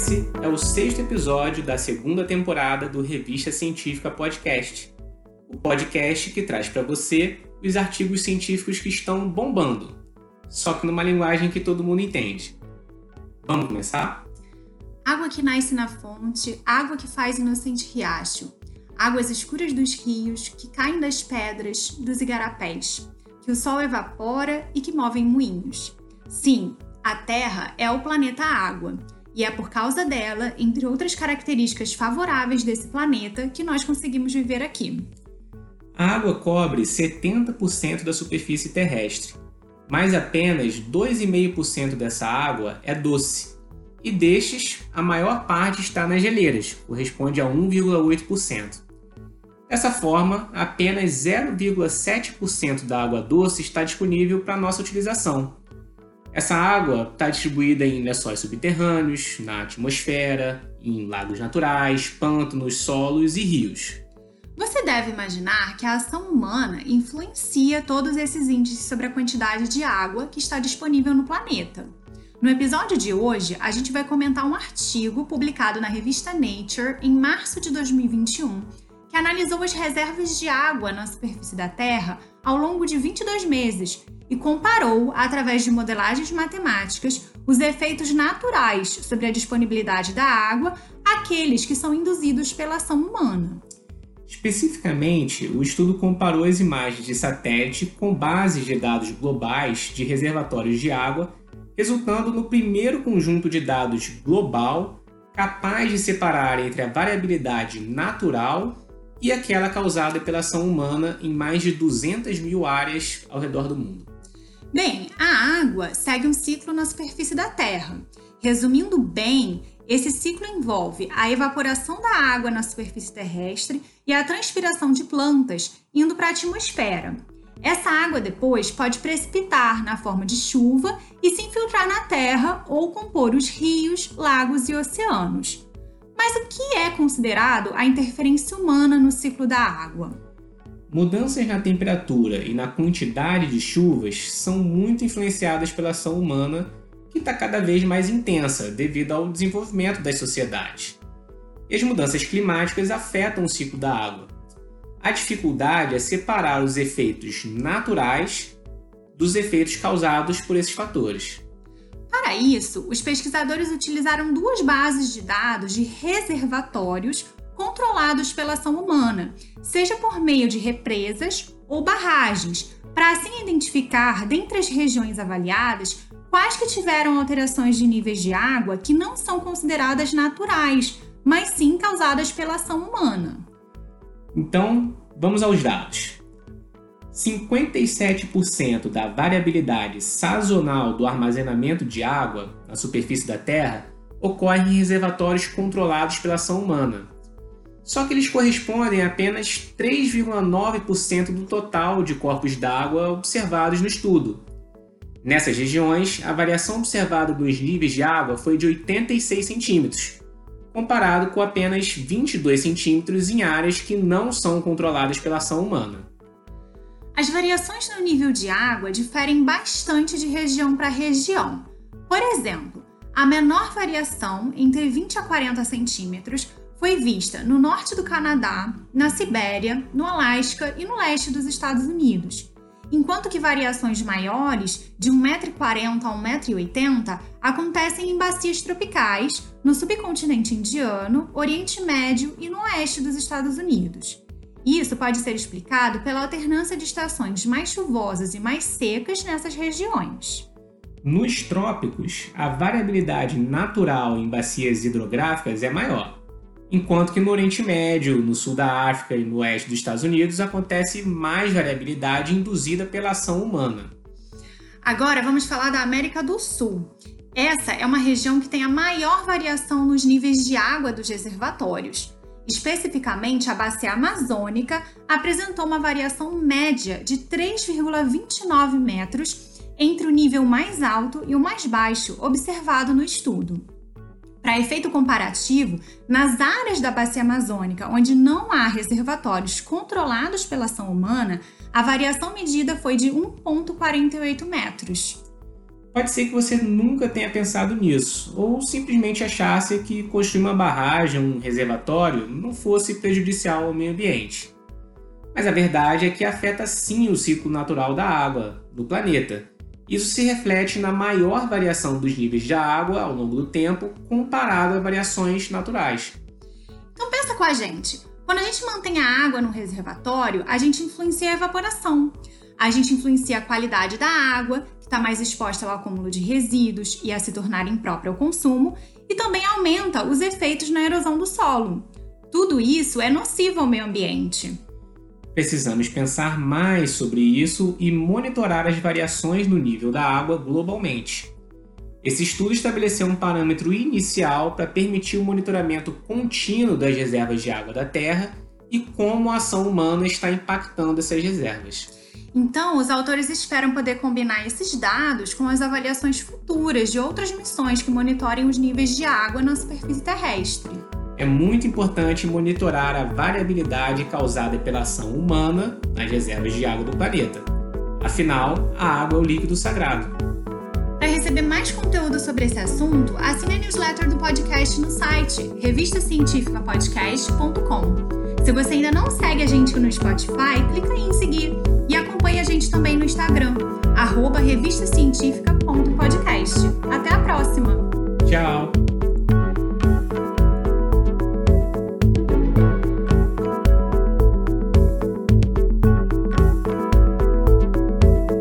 Esse é o sexto episódio da segunda temporada do Revista Científica Podcast, o podcast que traz para você os artigos científicos que estão bombando, só que numa linguagem que todo mundo entende. Vamos começar? Água que nasce na fonte, água que faz inocente riacho, águas escuras dos rios que caem das pedras dos igarapés, que o sol evapora e que movem moinhos. Sim, a Terra é o planeta Água, e é por causa dela, entre outras características favoráveis desse planeta, que nós conseguimos viver aqui. A água cobre 70% da superfície terrestre, mas apenas 2,5% dessa água é doce. E destes, a maior parte está nas geleiras, corresponde a 1,8%. Dessa forma, apenas 0,7% da água doce está disponível para nossa utilização, essa água está distribuída em lençóis subterrâneos, na atmosfera, em lagos naturais, pântanos, solos e rios. Você deve imaginar que a ação humana influencia todos esses índices sobre a quantidade de água que está disponível no planeta. No episódio de hoje, a gente vai comentar um artigo publicado na revista Nature em março de 2021, que analisou as reservas de água na superfície da Terra ao longo de 22 meses e comparou, através de modelagens matemáticas, os efeitos naturais sobre a disponibilidade da água àqueles que são induzidos pela ação humana. Especificamente, o estudo comparou as imagens de satélite com bases de dados globais de reservatórios de água, resultando no primeiro conjunto de dados global capaz de separar entre a variabilidade natural e aquela causada pela ação humana em mais de 200 mil áreas ao redor do mundo. Bem, a água segue um ciclo na superfície da Terra. Resumindo bem, esse ciclo envolve a evaporação da água na superfície terrestre e a transpiração de plantas indo para a atmosfera. Essa água depois pode precipitar na forma de chuva e se infiltrar na Terra ou compor os rios, lagos e oceanos. Mas o que é considerado a interferência humana no ciclo da água? Mudanças na temperatura e na quantidade de chuvas são muito influenciadas pela ação humana, que está cada vez mais intensa devido ao desenvolvimento das sociedades. E as mudanças climáticas afetam o ciclo da água. A dificuldade é separar os efeitos naturais dos efeitos causados por esses fatores. Para isso, os pesquisadores utilizaram duas bases de dados de reservatórios controlados pela ação humana, seja por meio de represas ou barragens, para assim identificar, dentre as regiões avaliadas, quais que tiveram alterações de níveis de água que não são consideradas naturais, mas sim causadas pela ação humana. Então, vamos aos dados. 57% da variabilidade sazonal do armazenamento de água na superfície da Terra ocorre em reservatórios controlados pela ação humana, só que eles correspondem a apenas 3,9% do total de corpos d'água observados no estudo. Nessas regiões, a variação observada dos níveis de água foi de 86 centímetros, comparado com apenas 22 centímetros em áreas que não são controladas pela ação humana. As variações no nível de água diferem bastante de região para região. Por exemplo, a menor variação, entre 20 a 40 centímetros, foi vista no norte do Canadá, na Sibéria, no Alasca e no leste dos Estados Unidos, enquanto que variações maiores, de 1,40m a 1,80m, acontecem em bacias tropicais, no subcontinente indiano, Oriente Médio e no oeste dos Estados Unidos. Isso pode ser explicado pela alternância de estações mais chuvosas e mais secas nessas regiões. Nos trópicos, a variabilidade natural em bacias hidrográficas é maior enquanto que no Oriente Médio, no sul da África e no oeste dos Estados Unidos acontece mais variabilidade induzida pela ação humana. Agora vamos falar da América do Sul. Essa é uma região que tem a maior variação nos níveis de água dos reservatórios. Especificamente, a bacia amazônica apresentou uma variação média de 3,29 metros entre o nível mais alto e o mais baixo observado no estudo. Para efeito comparativo, nas áreas da bacia amazônica onde não há reservatórios controlados pela ação humana, a variação medida foi de 1,48 metros. Pode ser que você nunca tenha pensado nisso, ou simplesmente achasse que construir uma barragem, um reservatório, não fosse prejudicial ao meio ambiente. Mas a verdade é que afeta sim o ciclo natural da água do planeta. Isso se reflete na maior variação dos níveis de água ao longo do tempo comparado a variações naturais. Então pensa com a gente. Quando a gente mantém a água no reservatório, a gente influencia a evaporação. A gente influencia a qualidade da água, está mais exposta ao acúmulo de resíduos e a se tornar imprópria ao consumo, e também aumenta os efeitos na erosão do solo. Tudo isso é nocivo ao meio ambiente. Precisamos pensar mais sobre isso e monitorar as variações no nível da água globalmente. Esse estudo estabeleceu um parâmetro inicial para permitir o monitoramento contínuo das reservas de água da Terra e como a ação humana está impactando essas reservas. Então, os autores esperam poder combinar esses dados com as avaliações futuras de outras missões que monitorem os níveis de água na superfície terrestre. É muito importante monitorar a variabilidade causada pela ação humana nas reservas de água do planeta. Afinal, a água é o líquido sagrado. Para receber mais conteúdo sobre esse assunto, assine a newsletter do podcast no site revistacientificapodcast.com. Se você ainda não segue a gente no Spotify, clica aí em seguir gente também no Instagram, arroba revistacientifica.podcast.